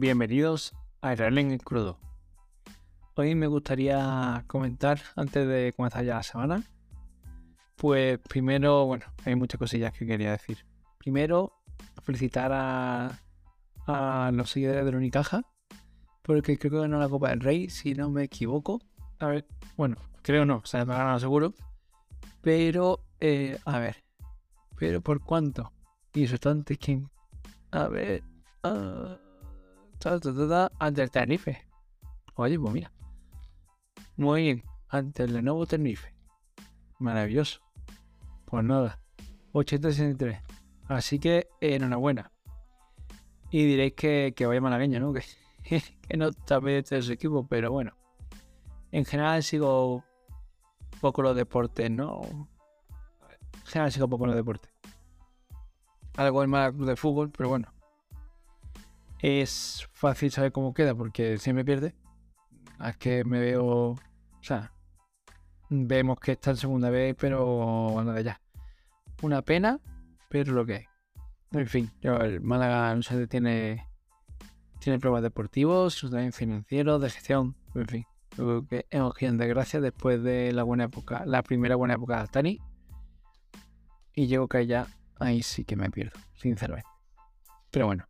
Bienvenidos a Israel en el crudo. Hoy me gustaría comentar, antes de comenzar ya la semana, pues primero, bueno, hay muchas cosillas que quería decir. Primero, felicitar a, los seguidores de la Unicaja, porque creo que ganó la Copa del Rey, si no me equivoco. A ver, bueno, creo no, o sea, me ha ganado seguro. Pero, eh, a ver, pero ¿por cuánto? Y eso tanto quién. A ver, uh, ante el Tenerife. Oye, pues mira. Muy bien, ante el Lenovo Tenerife. Maravilloso. Pues nada, 863. Así que enhorabuena. Y diréis que, que vaya malagueño, ¿no? Que, que no está bien de su equipo, pero bueno. En general sigo poco los deportes, ¿no? En general sigo poco los deportes. Algo en más de fútbol, pero bueno. Es fácil saber cómo queda porque siempre pierde. Es que me veo. O sea, vemos que está en segunda vez, pero nada, ya. Una pena, pero lo que hay. En fin, el Málaga no sé, tiene, tiene pruebas deportivos, también financieros, de gestión, en fin. Creo que hemos de desgracia después de la buena época, la primera buena época de Altani. Y llego que ya ahí sí que me pierdo, sinceramente. Pero bueno.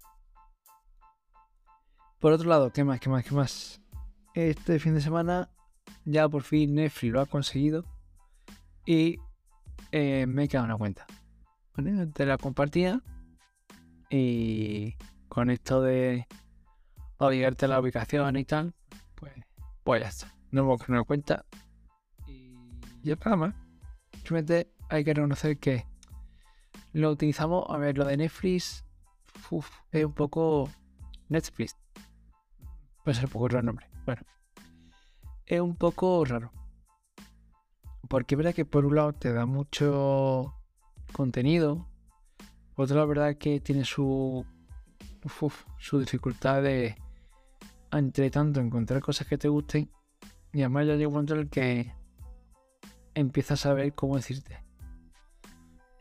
Por otro lado, ¿qué más? ¿Qué más? ¿Qué más? Este fin de semana ya por fin Netflix lo ha conseguido y eh, me he quedado una cuenta. Te la compartía y con esto de obligarte a la ubicación y tal, pues, pues ya está. No voy a crear una cuenta y ya nada más. Simplemente hay que reconocer que lo utilizamos. A ver, lo de Netflix es un poco Netflix. Un poco raro. Bueno, es un poco raro. Porque es verdad que por un lado te da mucho contenido. Por otro lado, la verdad que tiene su, su dificultad de, entre tanto, encontrar cosas que te gusten. Y además ya llega un momento en el que empiezas a ver cómo decirte.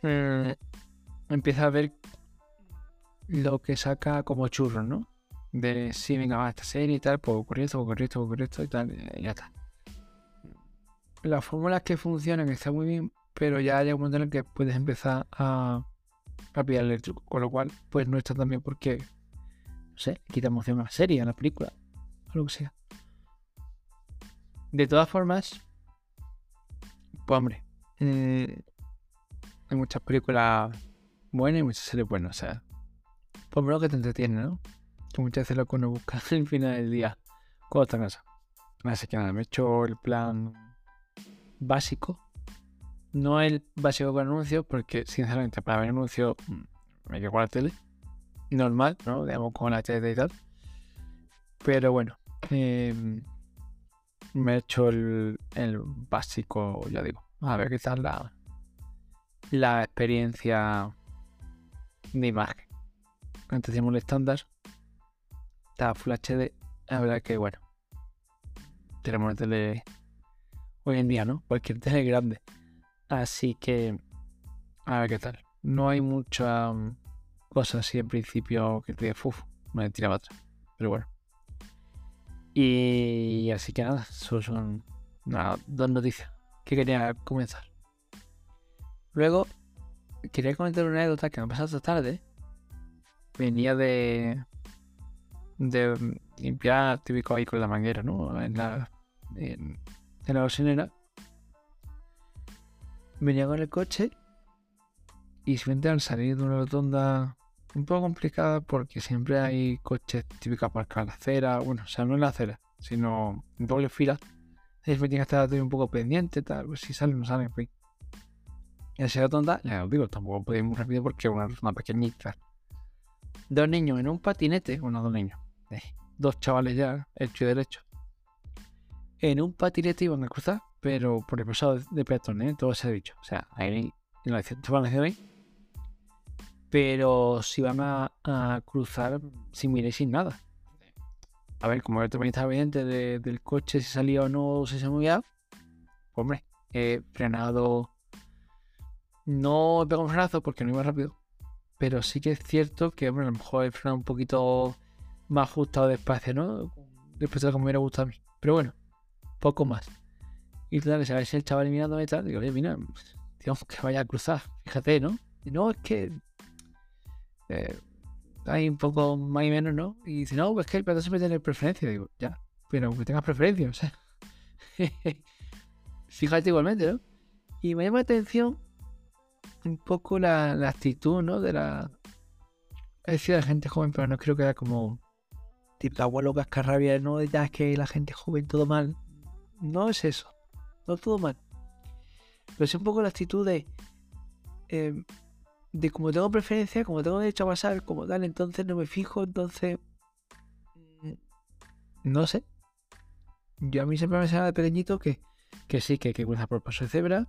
Eh, empiezas a ver lo que saca como churros, ¿no? De si venga, va esta serie y tal, pues ocurrió esto, ocurrió esto, ocurrió esto y tal, y ya está. Las fórmulas que funcionan están muy bien, pero ya hay un momento en el que puedes empezar a, a pillarle el truco, con lo cual, pues no está tan porque, no sé, quita emoción a la serie, a la película, a lo que sea. De todas formas, pues hombre, eh, hay muchas películas buenas y muchas series buenas, o sea, por lo menos que te entretiene, ¿no? Muchas veces lo que uno busca al final del día cuando está casa. Así que nada, me he hecho el plan básico. No el básico con anuncios, porque sinceramente para ver anuncios mm, me quedo con la tele. Normal, ¿no? Digamos con la tele y tal. Pero bueno, em, me he hecho el, el, básico, ya digo. A ver qué tal la, la experiencia de imagen. Antes hicimos el estándar está Full HD. La verdad que, bueno, tenemos una tele hoy en día, ¿no? Cualquier tele grande. Así que, a ver qué tal. No hay muchas um, cosas así en principio que te diga, uff, me tiraba atrás. Pero bueno. Y así que nada, solo son dos noticias que quería comenzar. Luego, quería comentar una anécdota que me pasado esta tarde. Venía de, de limpiar típico ahí con la manguera, ¿no? En la, en, la cocinera. Venía con el coche y simplemente al salir de una rotonda un poco complicada porque siempre hay coches típicos para la acera, bueno, o sea, no en la acera, sino en doble fila. Entonces me tiene que estar un poco pendiente, tal, pues si sale no sale, en fin. Y esa rotonda, ya os digo, tampoco puede ir muy rápido porque es una rotonda pequeñita. Dos niños en un patinete, bueno, dos niños, dos chavales ya, hecho y derecho. En un patinete iban a cruzar, pero por el pasado de peatones, ¿eh? todo se ha dicho. O sea, ahí en la van a ahí. Pero si van a, cruzar sin mirar y sin nada. A ver, como yo también estaba pendiente del coche, si salía o no, si se movía. Hombre, he frenado. No he pegado un frenazo porque no iba rápido. Pero sí que es cierto que, hombre, a lo mejor he frenado un poquito más ajustado de espacio, ¿no? Respecto a como me hubiera gustado a mí. Pero bueno, poco más. Y claro, si el chaval mirándome y tal, digo, oye, mira, digamos que vaya a cruzar, fíjate, ¿no? Y no, es que eh, hay un poco más y menos, ¿no? Y dice, no, pues que el peatón siempre tiene preferencia. Digo, ya, pero que tengas preferencia, o sea. fíjate igualmente, ¿no? Y me llama la atención un poco la, actitud, ¿no? De la. Es decir, de la gente joven, pero no creo que era como. Tipo, abuelo cascarrabia, no ya es que la gente joven todo mal. No es eso. No todo mal. Pero es un poco la actitud de. Eh, de como tengo preferencia, como tengo derecho a pasar, como tal, entonces no me fijo, entonces. Mm, no sé. Yo a mí siempre me enseñado de pequeñito que, que sí, que hay que cruzar por paso de cebra,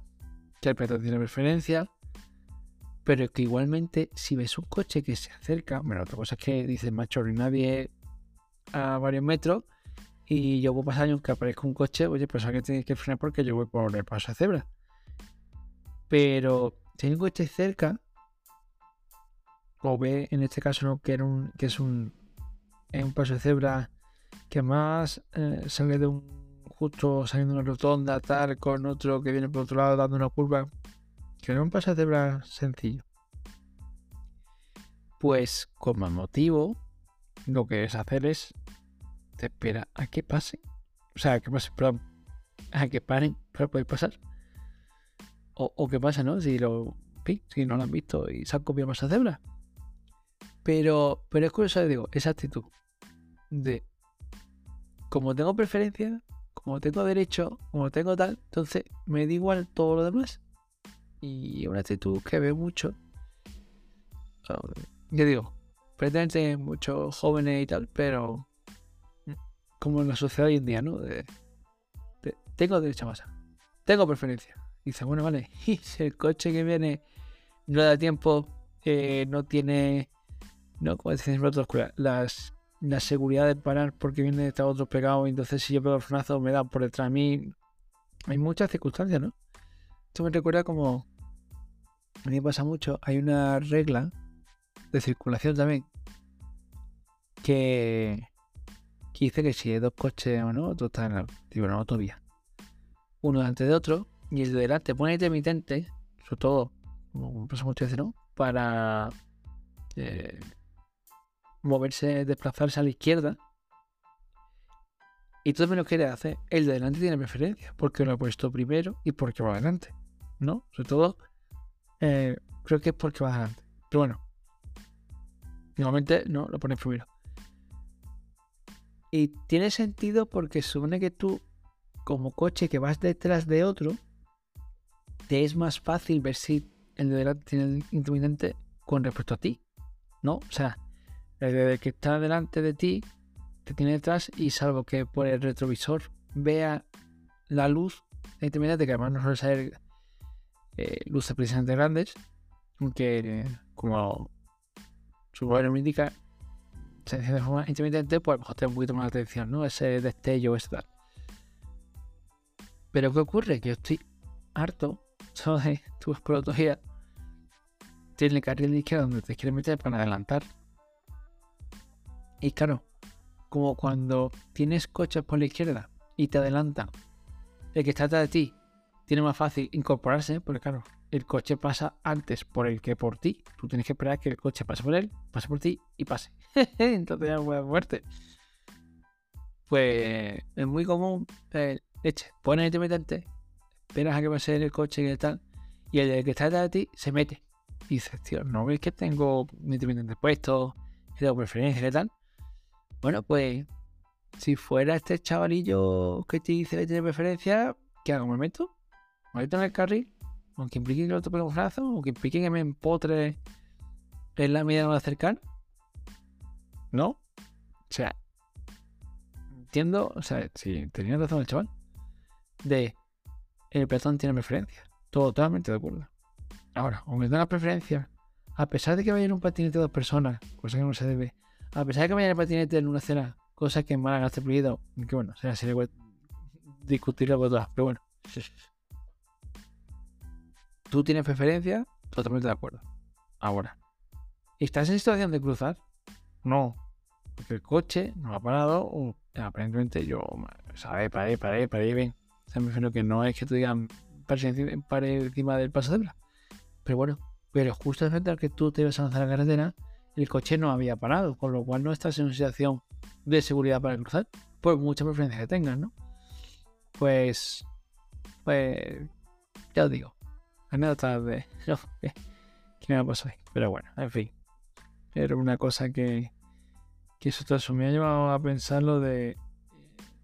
que el peatón tiene preferencia, pero que igualmente si ves un coche que se acerca, bueno, otra cosa es que dices, macho, nadie a varios metros y yo voy pasar y aunque aparezca un coche, oye, pues que tienes que frenar porque yo voy por el paso de cebra. Pero si un coche cerca, o ve en este caso que, que es un, paso de cebra que más eh, sale de un justo saliendo de una rotonda, tal, con otro que viene por otro lado dando una curva, que no un paso de cebra sencillo. Pues con más motivo, lo que es hacer es te espera a que pase. O sea, a que pase, perdón, a que paren para poder pasar. O, o qué pasa, ¿no? Si lo si no lo han visto y se han copiado más a cebra. Pero, pero es curioso, digo, esa actitud de como tengo preferencia, como tengo derecho, como tengo tal, entonces me da igual todo lo demás. Y una actitud que veo mucho. Yo digo, pretende muchos jóvenes y tal, pero como en la sociedad hoy en día, ¿no? tengo derecho a pasar, tengo preferencia. Y dice, bueno, vale, y si el coche que viene no da tiempo, eh, no tiene, no, como dicen en las, la seguridad de parar porque viene de otro pegado, entonces si yo pego el frenazo me da por detrás de mí. Hay muchas circunstancias, ¿no? Esto me recuerda como. A mí me pasa mucho. Hay una regla de circulación también que, que dice que si hay dos coches o no, tú estás en la, digo, en autovía. Uno delante de otro y el de delante pone intermitente, sobre todo, como pasa muchas veces, ¿no? Para eh, moverse, desplazarse a la izquierda. Y tú también lo quieres hacer. El de delante tiene preferencia, porque lo ha puesto primero y porque va adelante. ¿No? Sobre todo, eh, creo que es porque va adelante. Pero bueno, normalmente no lo pones primero. Y tiene sentido porque supone que tú, como coche que vas detrás de otro, te es más fácil ver si el de delante tiene el intermitente con respecto a ti. ¿No? O sea, el que está delante de ti te tiene detrás y salvo que por el retrovisor vea la luz intermitente, que además no suele ser eh, luces precisamente grandes, aunque como su nombre me indica, se de forma intermitente, pues mejor te un poquito más de atención, ¿no? Ese destello, ese tal. Pero ¿qué ocurre? Que yo estoy harto, ¿sabes? Tu todavía tiene el carril de izquierda donde te quieres meter para adelantar. Y claro, como cuando tienes coches por la izquierda y te adelantan, el que está detrás de ti tiene más fácil incorporarse, porque claro, el coche pasa antes por el que por ti. Tú tienes que esperar que el coche pase por él, pase por ti y pase. Entonces ya buena muerte. Pues es muy común, eh, leche, pones el intermitente, esperas a que pase el coche y tal, y el que está detrás de ti se mete. Y dices, tío, ¿no ves que tengo mi intermitente puesto? Tengo preferencia y tal. Bueno, pues si fuera este chavalillo que te dice que tiene preferencia, ¿qué hago? ¿Me meto? ¿Me meto en el carril? Aunque implique que el otro un brazo, aunque implique que me empotre en la medida de acercar. ¿No? O sea, entiendo, o sea, si tenía razón el chaval, de el peatón tiene preferencia. Totalmente de acuerdo. Ahora, aunque tenga preferencia, a pesar de que vaya en un patinete de dos personas, cosa que no se debe, a pesar de que vaya el patinete en una escena, cosa que en Málaga está prohibido, que bueno, sea, sería discutirlo con todas, pero bueno. Tú tienes preferencia, totalmente de acuerdo. Ahora, ¿estás en situación de cruzar? No. Porque el coche no ha parado, aparentemente yo, ¿sabes? Paré, paré, paré, ven. O sea, me refiero que no es que te digan pare encima, del paso de Pero bueno, pero justo el momento que tú te ibas a lanzar a la carretera, el coche no había parado, con lo cual no estás en una situación de seguridad para cruzar, por mucha preferencia que tengas, ¿no? Pues, pues, ya os digo, anécdotas de que me pasó ahí. Pero bueno, en fin, era una cosa que, que eso, me ha llevado a pensar lo de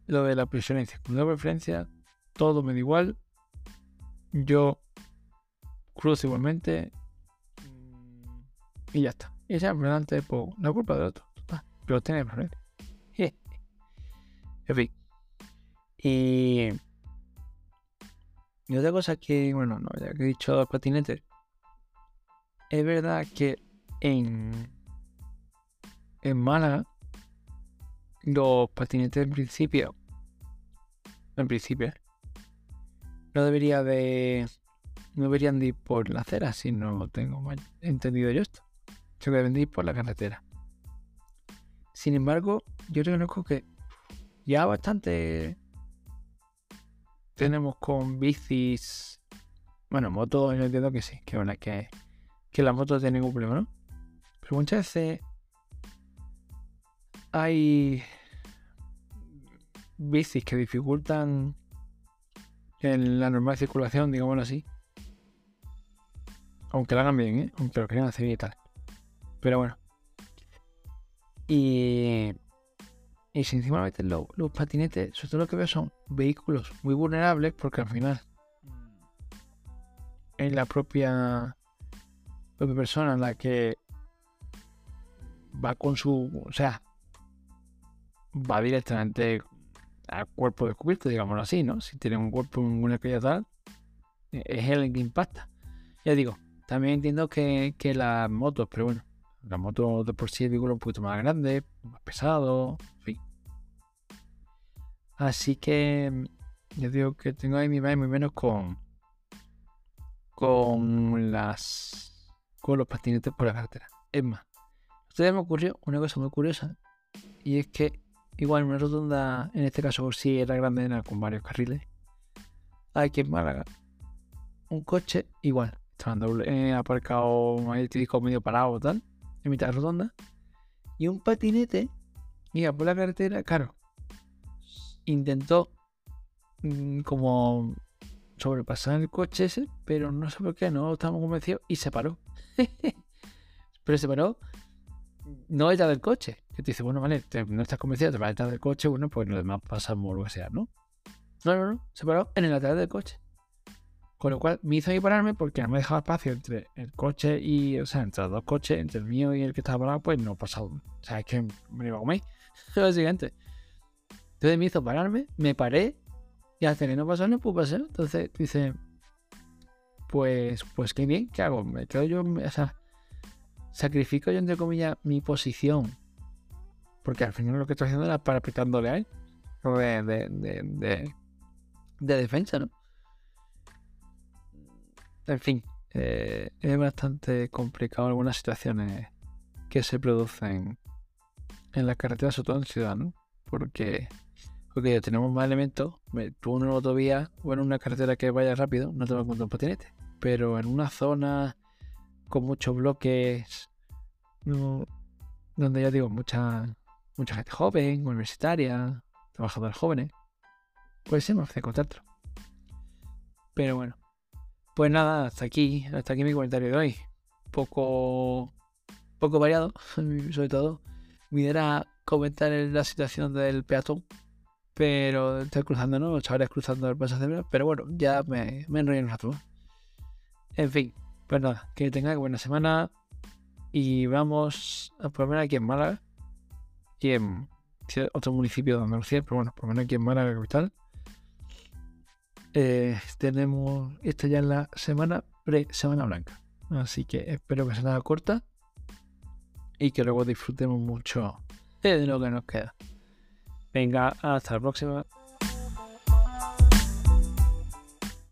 lo de la preferencia. Con la preferencia, todo me da igual. Yo cruzo igualmente. Y ya está. Y ya adelante, pues, la culpa del otro. pero tiene preferencia. en fin. Y, y otra cosa que, bueno, no, ya que he dicho los patinetes, es verdad que en, en Málaga los patinetes en principio, en principio, no debería de, no deberían de ir por la acera, si no tengo mal entendido yo esto. Se deben de ir por la carretera. Sin embargo, yo reconozco que ya bastante tenemos con bicis, bueno, motos, yo entiendo que sí, que, bueno, que, que la moto no tiene ningún problema, ¿no? Pero muchas veces hay bicis que dificultan en la normal circulación, digámoslo así. Aunque lo hagan bien, ¿eh? aunque lo quieran hacer y tal. Pero bueno. Y, y si encima meten los, los patinetes, sobre todo lo que veo son vehículos muy vulnerables porque al final en la propia, propia persona la que va con su. O sea, va directamente al cuerpo descubierto, digámoslo así, ¿no? Si tiene un cuerpo en una calle tal, es el que impacta. Ya digo, también entiendo que, que las motos, pero bueno, la moto de por sí es un poquito más grande, más pesado, en fin. Así que ya digo que tengo ahí mi más muy menos con con las con los patinetes por la carretera. Es más, ustedes me ocurrió una cosa muy curiosa y es que igual una rotonda, en este caso sí era grande, era con varios carriles. Aquí en Málaga, un coche igual, estaba eh, aparcado ahí típico medio parado tal, en mitad de rotonda, y un patinete iba por la carretera, claro, intentó mm, como sobrepasar el coche ese, pero no sé por qué, no estábamos convencidos y se paró. pero se paró no detrás del coche. Que te dice, bueno, vale, no estás convencido, te vas detrás del coche, bueno, pues lo demás pasamos lo que sea, ¿no? No, no, no, se paró en el lateral del coche. Con lo cual me hizo ahí pararme porque no me dejaba espacio entre el coche y, o sea, entre los dos coches, entre el mío y el que estaba parado, pues no pasaba. O sea, es que me iba a comer, básicamente. Entonces me hizo pararme, me paré y hasta que no pasó no pude pasar. Entonces dice, pues, pues qué bien, ¿qué hago? Me quedo yo, sacrifico yo entre comillas mi posición. Porque al final lo que estoy haciendo era para apretándole a él. De, de, de, de, defensa, ¿no? En fin, eh, es bastante complicado algunas situaciones que se producen en las carreteras, sobre todo en ciudad, ¿no? Porque, porque ya tenemos más elementos. Tú en una autovía o en una carretera que vaya rápido, no te vas a encontrar un patinete. Pero en una zona con muchos bloques, donde ya digo, mucha, mucha gente joven, universitaria, trabajadores jóvenes, pues se me hace encontrarlo. Pero bueno, pues nada, hasta aquí, hasta aquí mi comentario de hoy. Poco, poco variado, sobre todo. Mi idea era comentar la situación del peatón, pero estoy cruzando, ¿no? Chavales cruzando el paso de pero bueno, ya me, me enrollé en un rato. En fin, pues nada, que tenga buena semana y vamos a por lo menos aquí en Málaga y en otro municipio de Andalucía, pero bueno, por lo menos aquí en Málaga capital. Eh, tenemos esta ya en la semana pre-semana blanca. Así que espero que sea corta y que luego disfrutemos mucho de lo que nos queda. Venga, hasta la próxima.